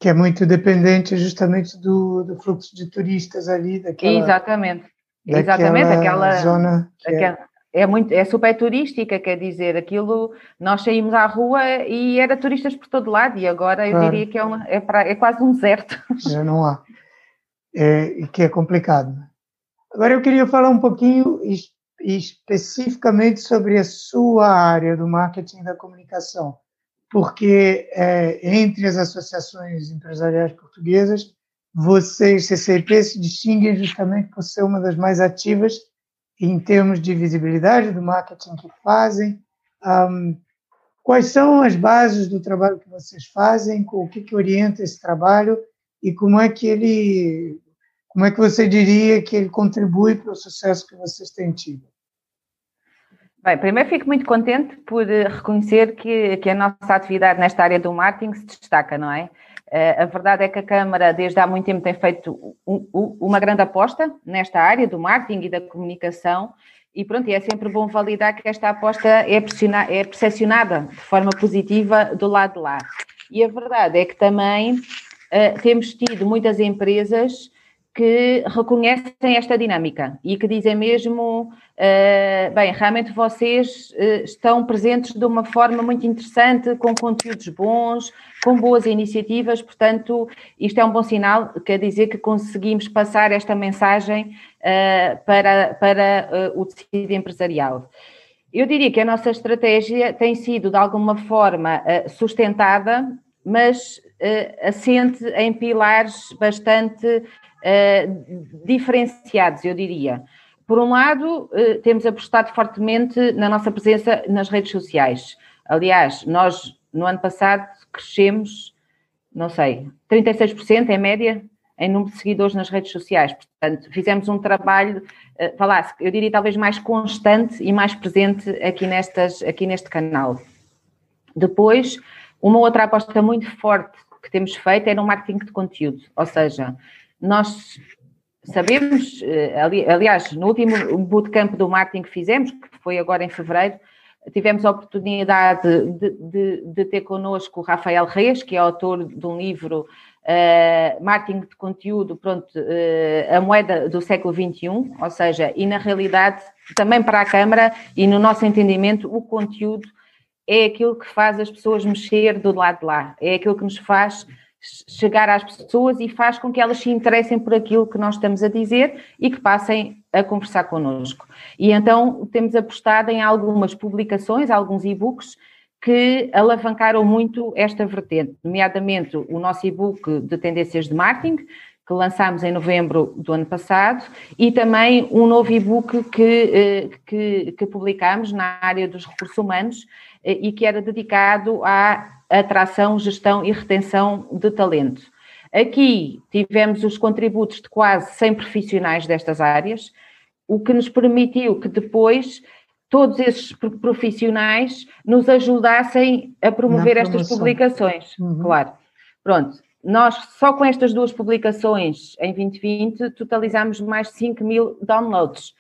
Que é muito dependente justamente do, do fluxo de turistas ali, daquela. Exatamente. Exatamente, aquela zona. É aquela, é é muito, é super turística, quer dizer, aquilo, nós saímos à rua e era turistas por todo lado e agora eu claro. diria que é, uma, é, pra, é, quase um deserto. <laughs> Já não há, é, que é complicado. Agora eu queria falar um pouquinho especificamente sobre a sua área do marketing da comunicação, porque é, entre as associações empresariais portuguesas, vocês, CCIP, se distinguem justamente por ser uma das mais ativas em termos de visibilidade do marketing que fazem? Um, quais são as bases do trabalho que vocês fazem? O que, que orienta esse trabalho e como é que ele, como é que você diria que ele contribui para o sucesso que vocês têm tido? Bem, primeiro fico muito contente por reconhecer que, que a nossa atividade nesta área do marketing se destaca, não é? Eh, a verdade é que a Câmara, desde há muito tempo, tem feito uma grande aposta nesta área do marketing e da comunicação, e pronto, é sempre bom validar que esta aposta é, é percepcionada de forma positiva do lado de lá. E a verdade é que também uh, temos tido muitas empresas que reconhecem esta dinâmica e que dizem mesmo, uh, bem, realmente vocês uh, estão presentes de uma forma muito interessante, com conteúdos bons, com boas iniciativas, portanto, isto é um bom sinal, quer dizer que conseguimos passar esta mensagem uh, para, para o tecido empresarial. Eu diria que a nossa estratégia tem sido, de alguma forma, sustentada, mas assente em pilares bastante uh, diferenciados, eu diria. Por um lado, uh, temos apostado fortemente na nossa presença nas redes sociais. Aliás, nós no ano passado crescemos, não sei, 36% em média em número de seguidores nas redes sociais. Portanto, fizemos um trabalho, uh, falar, eu diria talvez mais constante e mais presente aqui, nestas, aqui neste canal. Depois, uma outra aposta muito forte que temos feito é no marketing de conteúdo, ou seja, nós sabemos, eh, aliás, no último bootcamp do marketing que fizemos, que foi agora em fevereiro, tivemos a oportunidade de, de, de ter connosco o Rafael Reis, que é autor de um livro uh, Marketing de Conteúdo, pronto, uh, a moeda do século XXI, ou seja, e na realidade, também para a Câmara e no nosso entendimento, o conteúdo é aquilo que faz as pessoas mexer do lado de lá, é aquilo que nos faz chegar às pessoas e faz com que elas se interessem por aquilo que nós estamos a dizer e que passem a conversar connosco. E então temos apostado em algumas publicações, alguns e-books que alavancaram muito esta vertente, nomeadamente o nosso e-book de tendências de marketing, que lançámos em novembro do ano passado, e também um novo e-book que, eh, que, que publicámos na área dos recursos humanos e que era dedicado à atração, gestão e retenção de talento. Aqui tivemos os contributos de quase 100 profissionais destas áreas, o que nos permitiu que depois todos esses profissionais nos ajudassem a promover estas publicações. Uhum. Claro. Pronto. Nós, só com estas duas publicações em 2020, totalizamos mais de 5 mil downloads.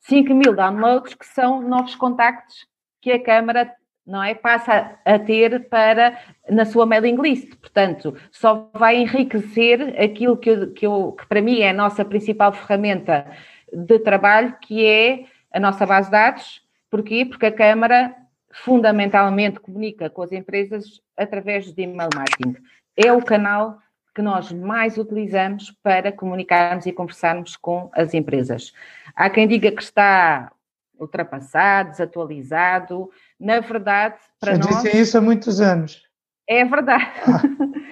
5 mil downloads que são novos contactos que a Câmara não é? Passa a ter para na sua mailing list. Portanto, só vai enriquecer aquilo que, eu, que, eu, que para mim é a nossa principal ferramenta de trabalho, que é a nossa base de dados. Porquê? Porque a Câmara fundamentalmente comunica com as empresas através de email marketing. É o canal que nós mais utilizamos para comunicarmos e conversarmos com as empresas. Há quem diga que está ultrapassado, desatualizado. Na verdade, para Já nós. disse isso há muitos anos. É verdade. Ah. <laughs>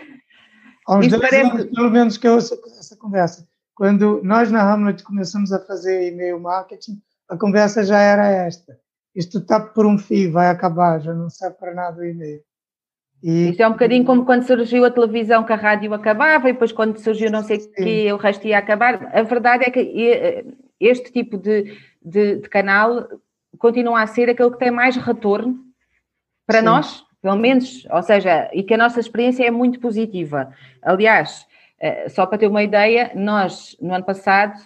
Há uns 10 parece... anos, pelo menos, que eu ouço essa conversa. Quando nós na Hamlet começamos a fazer e-mail marketing, a conversa já era esta. Isto está por um fio, vai acabar, já não serve para nada o e-mail. E... Isto é um bocadinho como quando surgiu a televisão que a rádio acabava e depois quando surgiu não sei o que, o resto ia acabar. A verdade é que este tipo de, de, de, canal continua a ser aquele que tem mais retorno para Sim. nós, pelo menos, ou seja, e que a nossa experiência é muito positiva. Aliás, eh, só para ter uma ideia, nós no ano passado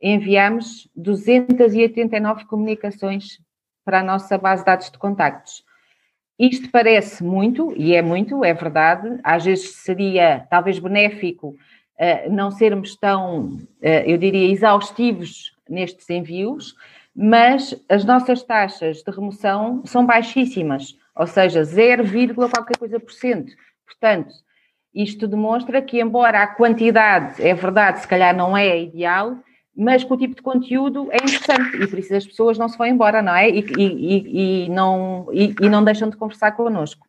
enviamos 289 comunicações para a nossa base de dados de contactos. Isto parece muito, e é muito, é verdade, às vezes seria talvez benéfico uh, não sermos tão, uh, eu diria, exaustivos nestes envios, mas as nossas taxas de remoção são baixíssimas, ou seja, 0, qualquer coisa por cento. Portanto, isto demonstra que, embora a quantidade, é verdade, se calhar não é ideal, mas que o tipo de conteúdo é interessante e por isso as pessoas não se vão embora, não é? E, e, e não, e, e, não deixam de conversar connosco.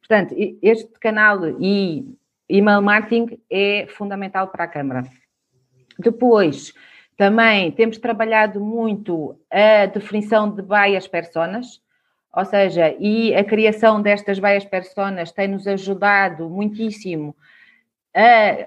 Portanto, este canal e email marketing é fundamental para a Câmara. Depois, também temos trabalhado muito a definição de bias personas, ou seja, e a criação destas bias personas tem-nos ajudado muitíssimo a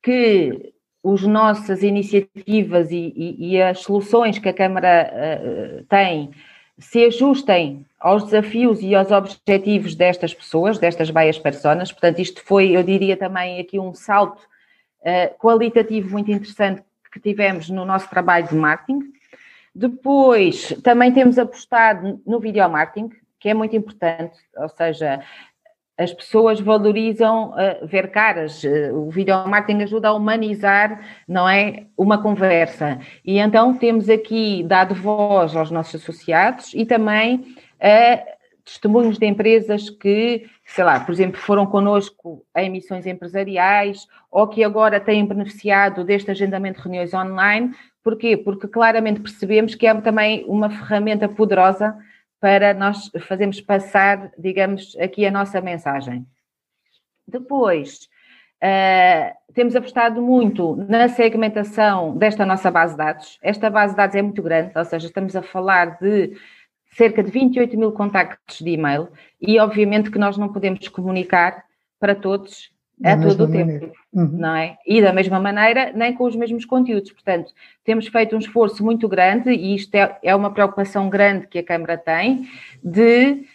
que as nossas iniciativas e, e, e, as soluções que a Câmara uh, tem se ajustem aos desafios e aos objetivos destas pessoas, destas bias personas. Portanto, isto foi, eu diria também aqui um salto uh, qualitativo muito interessante que tivemos no nosso trabalho de marketing. Depois, também temos apostado no video marketing, que é muito importante, ou seja, as pessoas valorizam uh, ver caras. Uh, o video marketing ajuda a humanizar, não é, uma conversa. E então temos aqui dado voz aos nossos associados e também a testemunhos de empresas que, sei lá, por exemplo, foram connosco em missões empresariais ou que agora têm beneficiado deste agendamento de reuniões online. Porquê? Porque claramente percebemos que é também uma ferramenta poderosa para nós fazermos passar, digamos, aqui a nossa mensagem. Depois, uh, temos apostado muito na segmentação desta nossa base de dados. Esta base de dados é muito grande, ou seja, estamos a falar de cerca de 28 mil contactos de e-mail e, obviamente, que nós não podemos comunicar para todos a todo o tempo, uhum. não é? E da mesma maneira, nem com os mesmos conteúdos. Portanto, temos feito um esforço muito grande e isto é, é uma preocupação grande que a Câmara tem de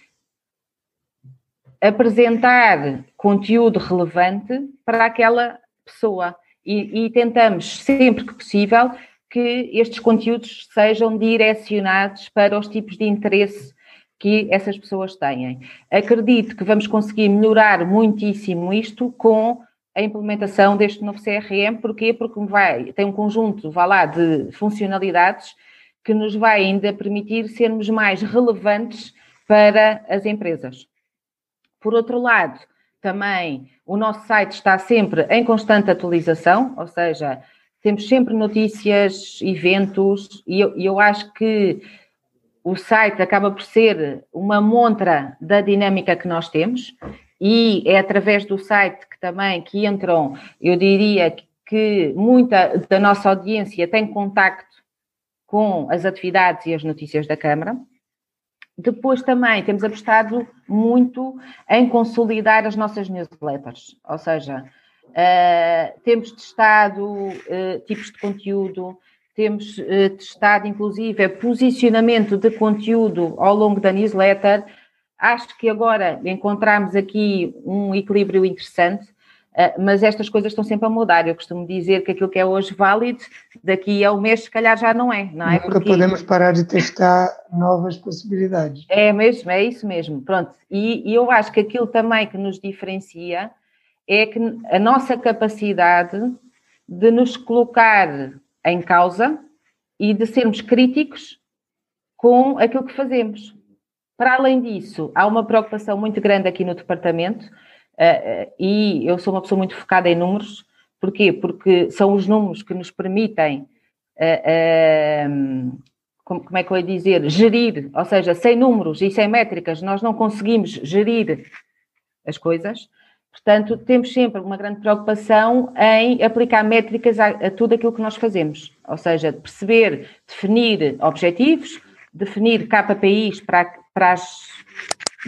apresentar conteúdo relevante para aquela pessoa e, e tentamos sempre que possível que estes conteúdos sejam direcionados para os tipos de interesse que essas pessoas têm. Acredito que vamos conseguir melhorar muitíssimo isto com a implementação deste novo CRM. Porquê? Porque vai, tem um conjunto, vá lá, de funcionalidades que nos vai ainda permitir sermos mais relevantes para as empresas. Por outro lado, também o nosso site está sempre em constante atualização, ou seja, temos sempre notícias, eventos, e eu, eu acho que o site acaba por ser uma montra da dinâmica que nós temos e é através do site que também que entram, eu diria que muita da nossa audiência tem contacto com as atividades e as notícias da Câmara. Depois também temos apostado muito em consolidar as nossas newsletters, ou seja, Uh, temos testado uh, tipos de conteúdo, temos uh, testado, inclusive, posicionamento de conteúdo ao longo da newsletter. Acho que agora encontramos aqui um equilíbrio interessante, mas estas coisas estão sempre a mudar. Eu costumo dizer que aquilo que é hoje válido, daqui a um mês, se calhar já não é. Não é? Nunca Porque... podemos parar de testar novas possibilidades. É mesmo, é isso mesmo. Pronto. E, e eu acho que aquilo também que nos diferencia é que a nossa capacidade de nos colocar em causa e de sermos críticos com aquilo que fazemos. Para além disso, há uma preocupação muito grande aqui no departamento uh, e eu sou uma pessoa muito focada em números. Porquê? Porque são os números que nos permitem, como, como é que eu ia dizer, gerir, ou seja, sem números e sem métricas, nós não conseguimos gerir as coisas. Portanto, temos sempre uma grande preocupação em aplicar métricas a, a, tudo aquilo que nós fazemos, ou seja, perceber, definir objetivos, definir KPIs para, para as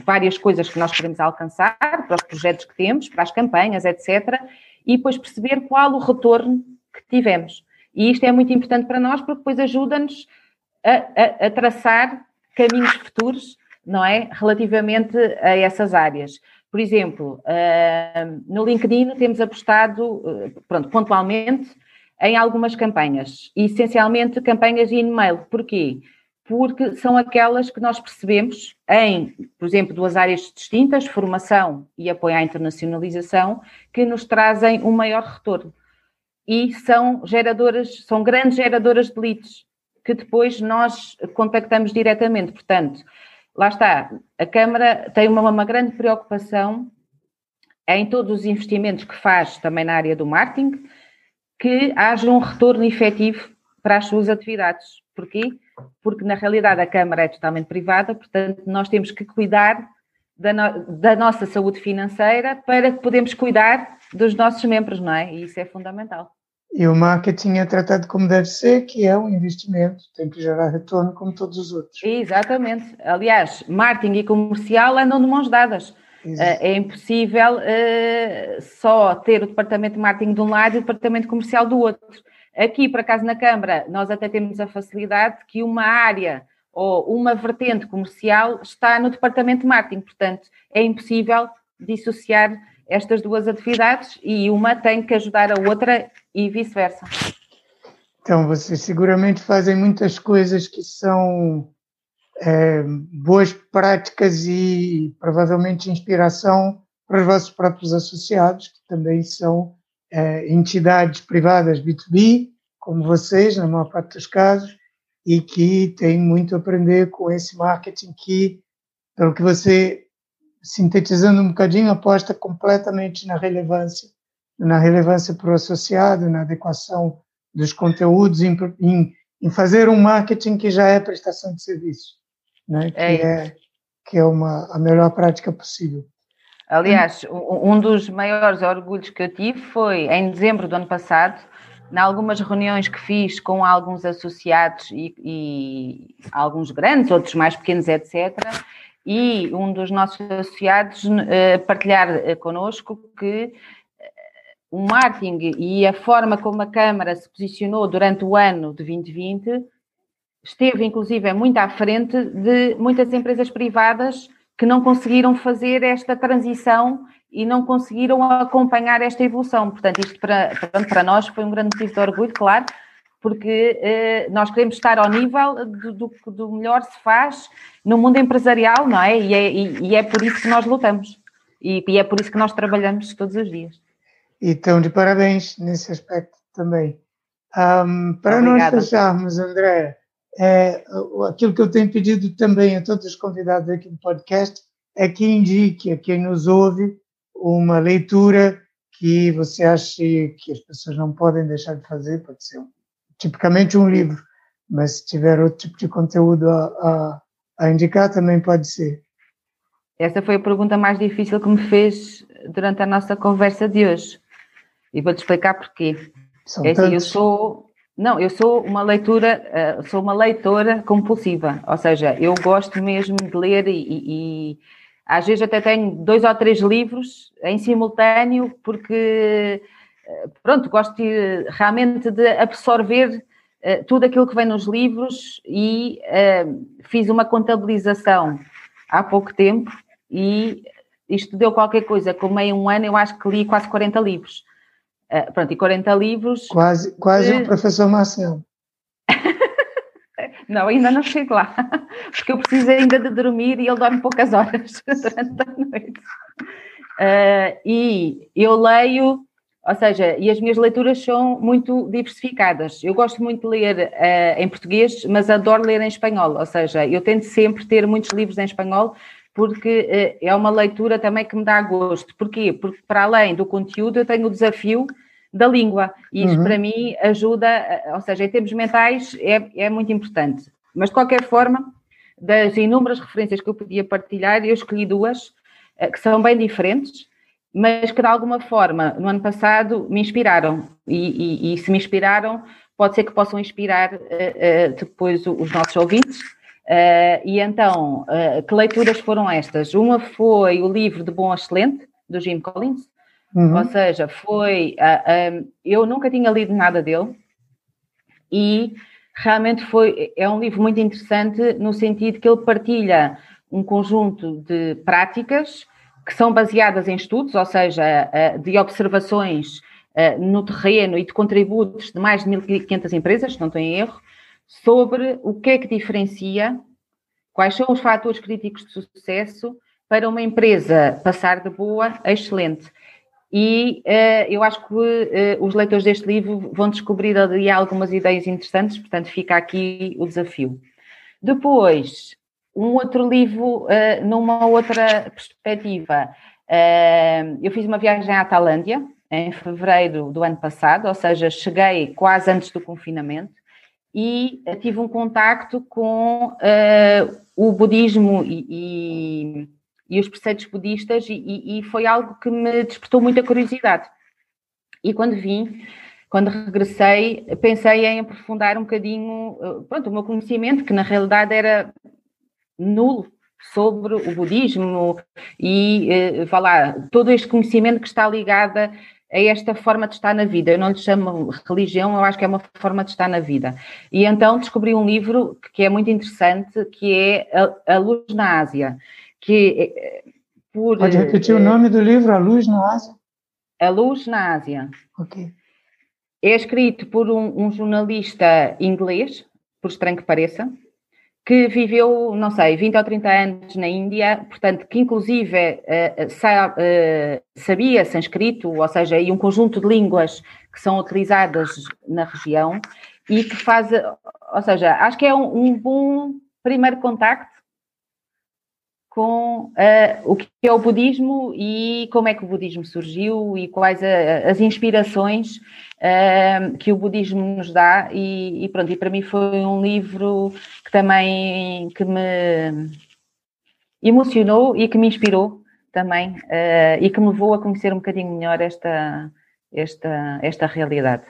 várias coisas que nós queremos alcançar, para os projetos que temos, para as campanhas, etc. E depois perceber qual o retorno que tivemos. E isto é muito importante para nós porque depois ajuda-nos a, a, a traçar caminhos futuros, não é? Relativamente a essas áreas. Por exemplo, no LinkedIn temos apostado, uh, pronto, pontualmente, em algumas campanhas, essencialmente campanhas em e-mail. Porquê? Porque são aquelas que nós percebemos em, por exemplo, duas áreas distintas, formação e apoio à internacionalização, que nos trazem um maior retorno. E são geradoras, são grandes geradoras de leads, que depois nós contactamos diretamente. Portanto, lá está, a Câmara tem uma, uma grande preocupação em todos os investimentos que faz também na área do marketing, que haja um retorno efetivo para as suas atividades. Porquê? Porque na realidade a Câmara é totalmente privada, portanto nós temos que cuidar da, no, da nossa saúde financeira para que podemos cuidar dos nossos membros, não é? E isso é fundamental. E o marketing é tratado como deve ser, que é um investimento, tem que gerar retorno como todos os outros. Exatamente. Aliás, marketing e comercial andam de mãos dadas. Exato. É impossível uh, só ter o departamento de marketing de um lado e o departamento comercial do outro. Aqui, por acaso, na Câmara, nós até temos a facilidade que uma área ou uma vertente comercial está no departamento de marketing, portanto, é impossível dissociar estas duas atividades e uma tem que ajudar a outra e vice-versa. Então, vocês seguramente fazem muitas coisas que são é, boas práticas e provavelmente inspiração para os vossos próprios associados, que também são é, entidades privadas B2B, como vocês, na maior parte dos casos, e que têm muito a aprender com esse marketing que, pelo que você sintetizando um bocadinho, aposta completamente na relevância, na relevância para o associado, na adequação dos conteúdos, em, em, em fazer um marketing que já é prestação de serviço, né? que, é, é que é uma, a melhor prática possível. Aliás, um dos maiores orgulhos que eu tive foi em dezembro do ano passado, em algumas reuniões que fiz com alguns associados e, e alguns grandes, outros mais pequenos, etc., e um dos nossos associados uh, partilhar uh, connosco que uh, o marketing e a forma como a Câmara se posicionou durante o ano de 2020 esteve, inclusive, muito à frente de muitas empresas privadas que não conseguiram fazer esta transição e não conseguiram acompanhar esta evolução. Portanto, isto para, para nós foi um grande motivo de orgulho, claro, porque eh, nós queremos estar ao nível do, do, do, melhor se faz no mundo empresarial, não é? E, é? e, é por isso que nós lutamos e, e, é por isso que nós trabalhamos todos os dias. E estão de parabéns nesse aspecto também. Um, para Obrigada. nós fecharmos, André, é, aquilo que eu tenho pedido também a todos os convidados aqui do podcast é que indique a quem nos ouve uma leitura que você acha que as pessoas não podem deixar de fazer, pode ser um tipicamente um livro, mas se tiver outro tipo de conteúdo a, a, a indicar, também pode ser. Essa foi a pergunta mais difícil que me fez durante a nossa conversa de hoje. E vou-te explicar porquê. São é assim, eu sou não, eu sou uma leitura, uh, sou uma leitora compulsiva, ou seja, eu gosto mesmo de ler e, e, às vezes até tenho dois ou três livros em simultâneo porque pronto, gosto de, realmente de absorver uh, tudo aquilo que vem nos livros e uh, fiz uma contabilização há pouco tempo e isto deu qualquer coisa, com meio um ano eu acho que li quase 40 livros. Uh, pronto, e 40 livros. Quase, quase de... o professor Marcelo. <laughs> não, ainda não chego lá, <laughs> porque eu preciso ainda de dormir e ele dorme poucas horas <laughs> durante a noite. E eu leio, ou seja, e as minhas leituras são muito diversificadas. Eu gosto muito de ler uh, em português, mas adoro ler em espanhol, ou seja, eu tento sempre ter muitos livros em espanhol, porque uh, é uma leitura também que me dá gosto. Porquê? Porque para além do conteúdo, eu tenho o desafio da língua, e isso uhum. para mim ajuda, ou seja, em termos mentais é, é muito importante. Mas de qualquer forma, das inúmeras referências que eu podia partilhar, eu escolhi duas eh, que são bem diferentes, mas que de alguma forma, no ano passado, me inspiraram. E, e, e se me inspiraram, pode ser que possam inspirar uh, uh, depois os nossos ouvintes. Uh, e então, que leituras foram estas? Uma foi o livro de Bom a Excelente, do Jim Collins, uhum. ou seja, foi. eu nunca tinha lido nada dele e realmente foi. É um livro muito interessante no sentido que ele partilha um conjunto de práticas que são baseadas em estudos, ou seja, eh, de observações eh, no terreno e de contributos de mais de 1.500 empresas, não estou em erro, sobre o que é que diferencia, quais são os fatores críticos de sucesso para uma empresa passar de boa a excelente. E uh, eu acho que uh, os leitores deste livro vão descobrir ali algumas ideias interessantes, portanto, fica aqui o desafio. Depois, um outro livro uh, numa outra perspectiva. Uh, eu fiz uma viagem à Tailândia em fevereiro do ano passado, ou seja, cheguei quase antes do confinamento e tive um contacto com uh, o budismo e, e, e, os preceitos budistas e, e foi algo que me despertou muita curiosidade. E quando vim, quando regressei, pensei em aprofundar um bocadinho pronto, o meu conhecimento, que na realidade era nulo sobre o budismo e, eh, lá, todo este conhecimento que está ligado a esta forma de estar na vida. Eu não lhe chamo religião, eu acho que é uma forma de estar na vida. E então descobri um livro que é muito interessante, que é A, a Luz na Ásia. Que, eh, por, Pode repetir é, o nome do livro, A Luz na Ásia? A Luz na Ásia. Ok. É escrito por um, um jornalista inglês, por estranho que pareça, que viveu, não sei, 20 ou 30 anos na Índia, portanto, que inclusive uh, sa uh, sabia sânscrito, ou seja, e um conjunto de línguas que são utilizadas na região, e que faz, ou seja, acho que é um, um bom primeiro contacto com uh, o que é o budismo e como é que o budismo surgiu e quais a, as inspirações uh, que o budismo nos dá e, e, pronto, e para mim foi um livro que também que me emocionou e que me inspirou também uh, e que me levou a conhecer um bocadinho melhor esta, esta, esta realidade.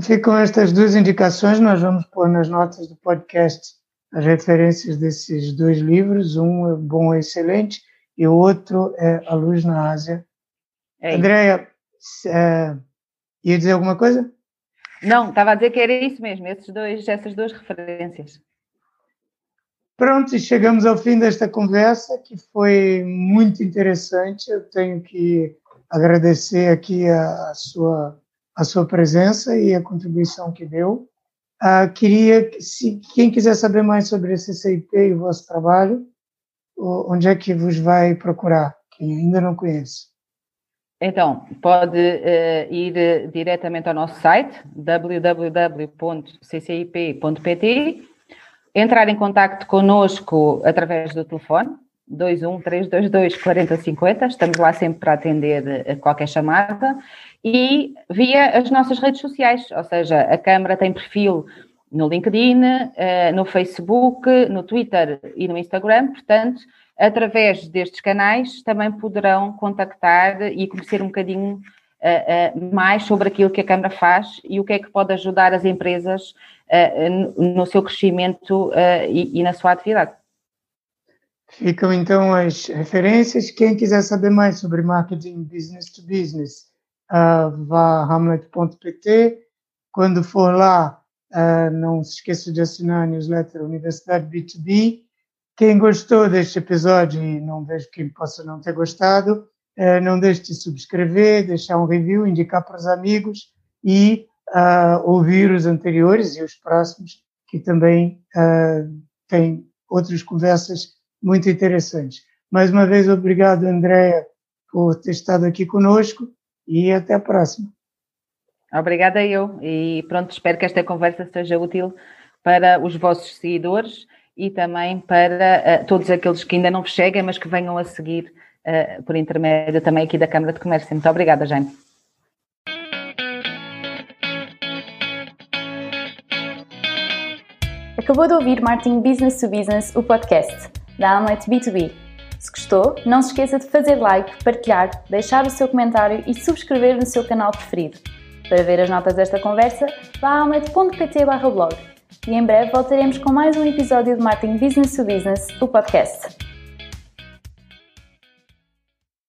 Ficam estas duas indicações, nós vamos pôr nas notas do podcast as referências desses dois livros, um é bom e excelente e o outro é A Luz na Ásia. É Andréia, é, ia dizer alguma coisa? Não, estava a dizer que era isso mesmo, esses dois, essas duas referências. Pronto, e chegamos ao fim desta conversa, que foi muito interessante. Eu tenho que agradecer aqui a, a sua, a sua presença e a contribuição que deu. Uh, queria, se quem quiser saber mais sobre esse CIP e o vosso trabalho, onde é que vos vai procurar? Quem ainda não conhece. Então, pode uh, ir uh, diretamente ao nosso site www.ccip.pt, entrar em contato conosco através do telefone 21 322 4050, estamos lá sempre para atender qualquer chamada. E via as nossas redes sociais, ou seja, a Câmara tem perfil no LinkedIn, eh, no Facebook, no Twitter e no Instagram, portanto, através destes canais também poderão contactar e conhecer um bocadinho eh, eh, mais sobre aquilo que a Câmara faz e o que é que pode ajudar as empresas no seu crescimento e na sua atividade. Ficam então as referências. Quem quiser saber mais sobre marketing business to business, uh, vá a hamlet.pt. Quando for lá, uh, não se esqueça de assinar a newsletter Universidade B2B. Quem gostou deste episódio, e não vejo quem possa não ter gostado, uh, não deixe de subscrever, deixar um review, indicar para os amigos e ouvir os anteriores e os próximos, que também têm outras conversas muito interessantes. Mais uma vez, obrigado, Andréa, por ter estado aqui conosco e até a próxima. Obrigada eu e pronto, espero que esta conversa seja útil para os vossos seguidores e também para uh, todos aqueles que ainda não vos seguem, mas que venham a seguir uh, por intermédio também aqui da Câmara de Comércio. Muito obrigada, Jaime. Acabou de ouvir Marketing Business to Business, o podcast da Amlet B2B. Se gostou, não se esqueça de fazer like, partilhar, deixar o seu comentário e subscrever no seu canal preferido. Para ver as notas desta conversa, vá a almet.pt blog. E em breve voltaremos com mais um episódio de Marketing Business to Business, o podcast.